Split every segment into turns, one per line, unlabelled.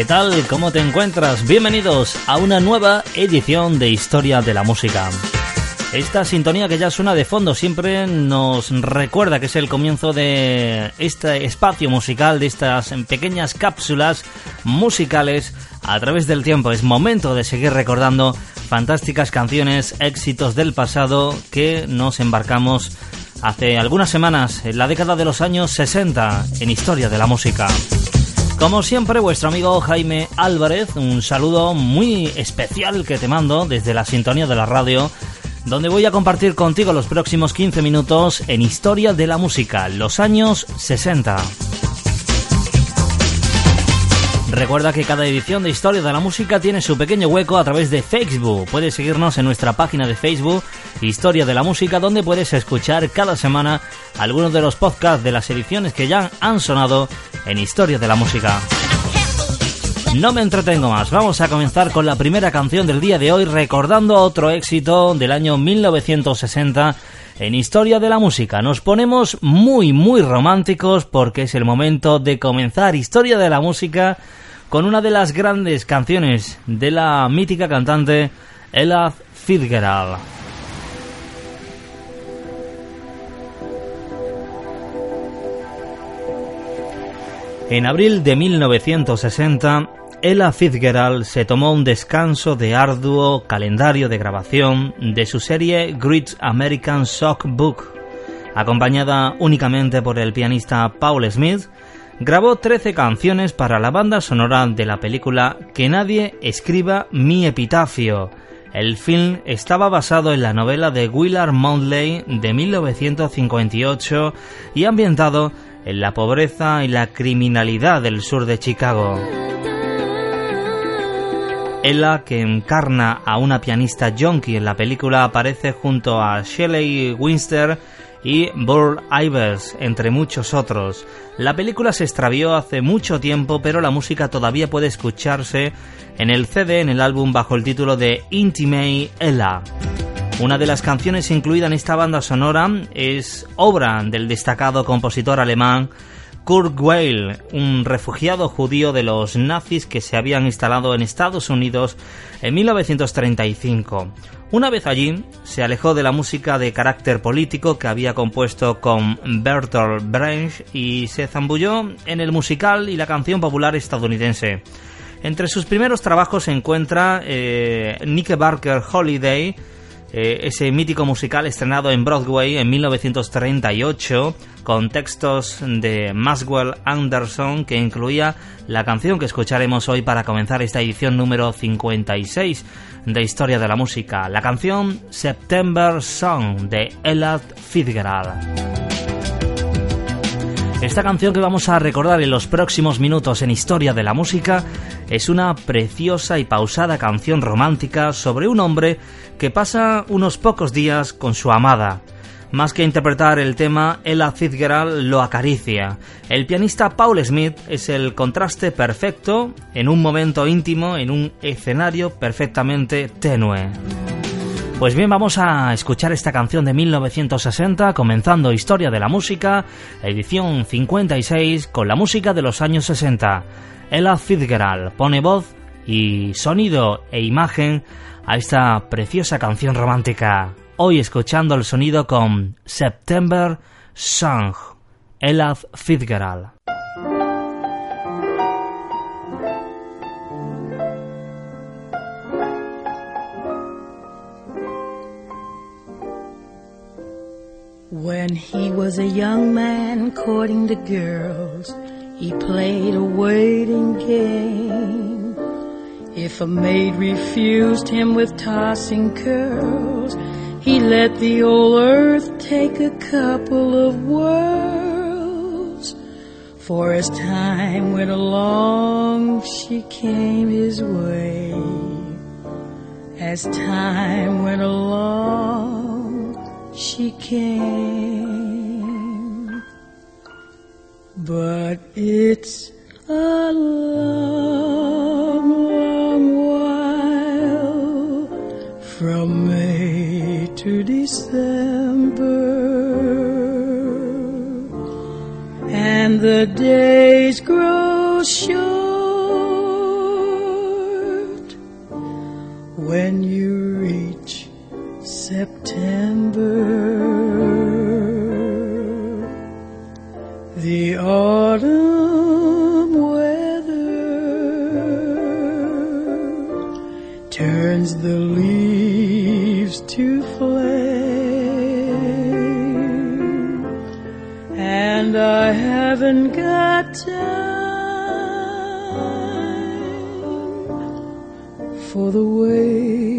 ¿Qué tal? ¿Cómo te encuentras? Bienvenidos a una nueva edición de Historia de la Música. Esta sintonía que ya suena de fondo siempre nos recuerda que es el comienzo de este espacio musical, de estas pequeñas cápsulas musicales a través del tiempo. Es momento de seguir recordando fantásticas canciones, éxitos del pasado que nos embarcamos hace algunas semanas, en la década de los años 60, en Historia de la Música. Como siempre, vuestro amigo Jaime Álvarez, un saludo muy especial que te mando desde la sintonía de la radio, donde voy a compartir contigo los próximos 15 minutos en Historia de la Música, los años 60. Recuerda que cada edición de Historia de la Música tiene su pequeño hueco a través de Facebook. Puedes seguirnos en nuestra página de Facebook, Historia de la Música, donde puedes escuchar cada semana algunos de los podcasts de las ediciones que ya han sonado en Historia de la Música. No me entretengo más, vamos a comenzar con la primera canción del día de hoy recordando otro éxito del año 1960 en Historia de la Música. Nos ponemos muy muy románticos porque es el momento de comenzar Historia de la Música con una de las grandes canciones de la mítica cantante Ella Fitzgerald. En abril de 1960, Ella Fitzgerald se tomó un descanso de arduo calendario de grabación de su serie Great American Book, acompañada únicamente por el pianista Paul Smith, grabó 13 canciones para la banda sonora de la película Que nadie escriba mi epitafio. El film estaba basado en la novela de Willard Moultley de 1958 y ambientado en la pobreza y la criminalidad del sur de Chicago. Ella, que encarna a una pianista junkie en la película, aparece junto a Shelley Winster y Burl Ivers, entre muchos otros. La película se extravió hace mucho tiempo, pero la música todavía puede escucharse en el CD, en el álbum bajo el título de Intimate Ella. Una de las canciones incluida en esta banda sonora es obra del destacado compositor alemán Kurt Weill, un refugiado judío de los nazis que se habían instalado en Estados Unidos en 1935. Una vez allí, se alejó de la música de carácter político que había compuesto con Bertolt Brecht y se zambulló en el musical y la canción popular estadounidense. Entre sus primeros trabajos se encuentra eh, Nick Barker Holiday, eh, ese mítico musical estrenado en Broadway en 1938 con textos de Maxwell Anderson que incluía la canción que escucharemos hoy para comenzar esta edición número 56 de Historia de la Música, la canción September Song de Elad Fitzgerald. Esta canción que vamos a recordar en los próximos minutos en Historia de la Música es una preciosa y pausada canción romántica sobre un hombre que pasa unos pocos días con su amada. Más que interpretar el tema, Ella Fitzgerald lo acaricia. El pianista Paul Smith es el contraste perfecto en un momento íntimo, en un escenario perfectamente tenue. Pues bien, vamos a escuchar esta canción de 1960, comenzando Historia de la Música, edición 56, con la música de los años 60. Ella Fitzgerald pone voz y sonido e imagen a esta preciosa canción romántica. Hoy escuchando el sonido con September Song, Ella Fitzgerald.
When he was a young man courting the girls, he played a waiting game. If a maid refused him with tossing curls, he let the old earth take a couple of whirls. For as time went along, she came his way. As time went along, she came. But it's a long, long while from May to December, and the days grow short when you reach September. Haven't got time for the waiting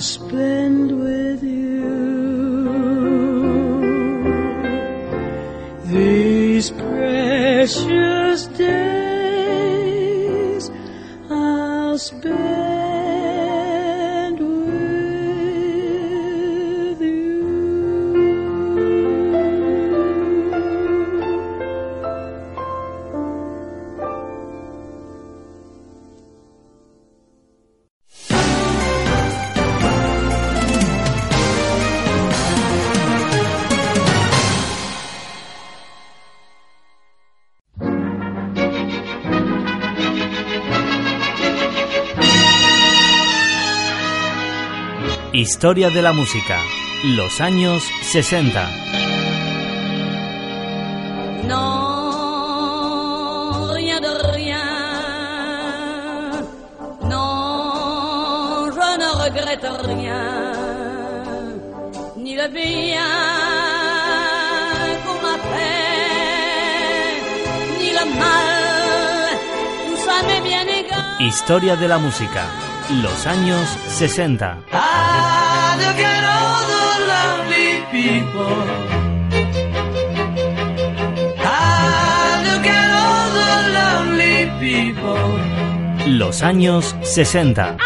spend
Historia de la música, los años 60.
No, rien de rien. No, je ne regrette rien. Ni le bien qu'on m'a fait, ni le mal. Tout ça m'est bien égal.
Historia de la música, los años 60.
Ah, look at all the lovely people. Look at all the lovely people.
Los años 60.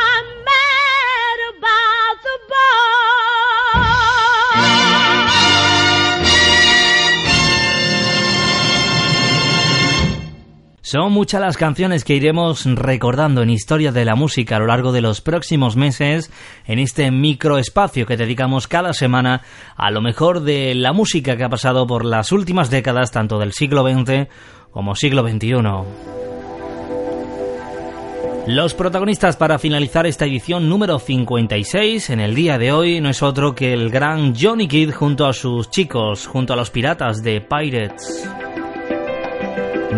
Son muchas las canciones que iremos recordando en Historia de la Música a lo largo de los próximos meses en este microespacio que dedicamos cada semana a lo mejor de la música que ha pasado por las últimas décadas tanto del siglo XX como siglo XXI. Los protagonistas para finalizar esta edición número 56 en el día de hoy no es otro que el gran Johnny Kidd junto a sus chicos, junto a los piratas de Pirates.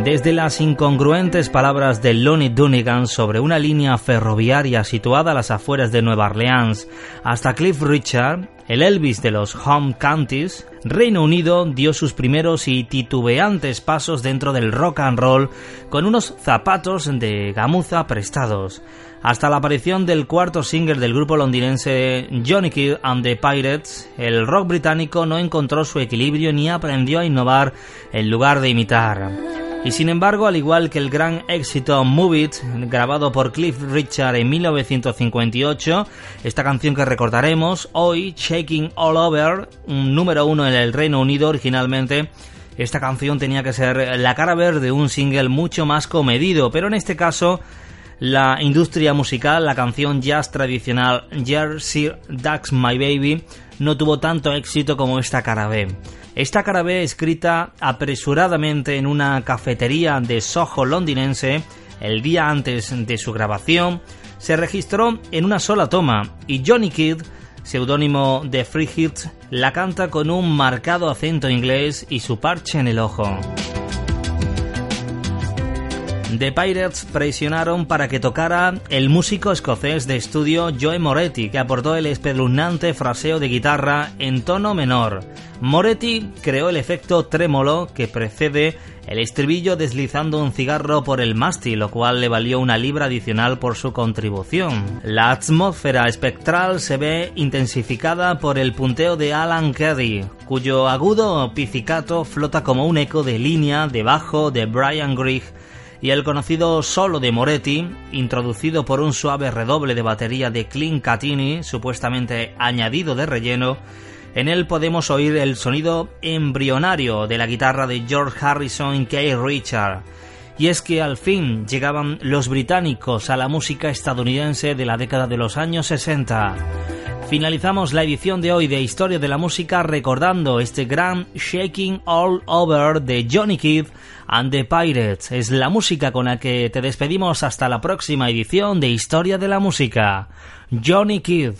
Desde las incongruentes palabras de Lonnie Donegan sobre una línea ferroviaria situada a las afueras de Nueva Orleans hasta Cliff Richard, el Elvis de los Home Counties, Reino Unido dio sus primeros y titubeantes pasos dentro del rock and roll con unos zapatos de gamuza prestados. Hasta la aparición del cuarto single del grupo londinense Johnny Kidd and the Pirates, el rock británico no encontró su equilibrio ni aprendió a innovar en lugar de imitar. Y sin embargo, al igual que el gran éxito Move It, grabado por Cliff Richard en 1958, esta canción que recordaremos hoy, Shaking All Over, número uno en el Reino Unido originalmente, esta canción tenía que ser la cara verde de un single mucho más comedido, pero en este caso la industria musical, la canción jazz tradicional Jersey Ducks My Baby, no tuvo tanto éxito como esta cara B. Esta cara B, escrita apresuradamente en una cafetería de Soho londinense el día antes de su grabación, se registró en una sola toma y Johnny Kidd, seudónimo de Free Hits, la canta con un marcado acento inglés y su parche en el ojo. The Pirates presionaron para que tocara el músico escocés de estudio Joe Moretti, que aportó el espeluznante fraseo de guitarra en tono menor. Moretti creó el efecto trémolo que precede el estribillo deslizando un cigarro por el mástil, lo cual le valió una libra adicional por su contribución. La atmósfera espectral se ve intensificada por el punteo de Alan Caddy, cuyo agudo pizzicato flota como un eco de línea de bajo de Brian Grigg y el conocido solo de Moretti, introducido por un suave redoble de batería de Clint Catini, supuestamente añadido de relleno, en él podemos oír el sonido embrionario de la guitarra de George Harrison K. Richard. Y es que al fin llegaban los británicos a la música estadounidense de la década de los años 60. Finalizamos la edición de hoy de Historia de la Música recordando este gran Shaking All Over de Johnny Kidd and the Pirates. Es la música con la que te despedimos hasta la próxima edición de Historia de la Música. Johnny Kidd.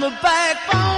The backbone.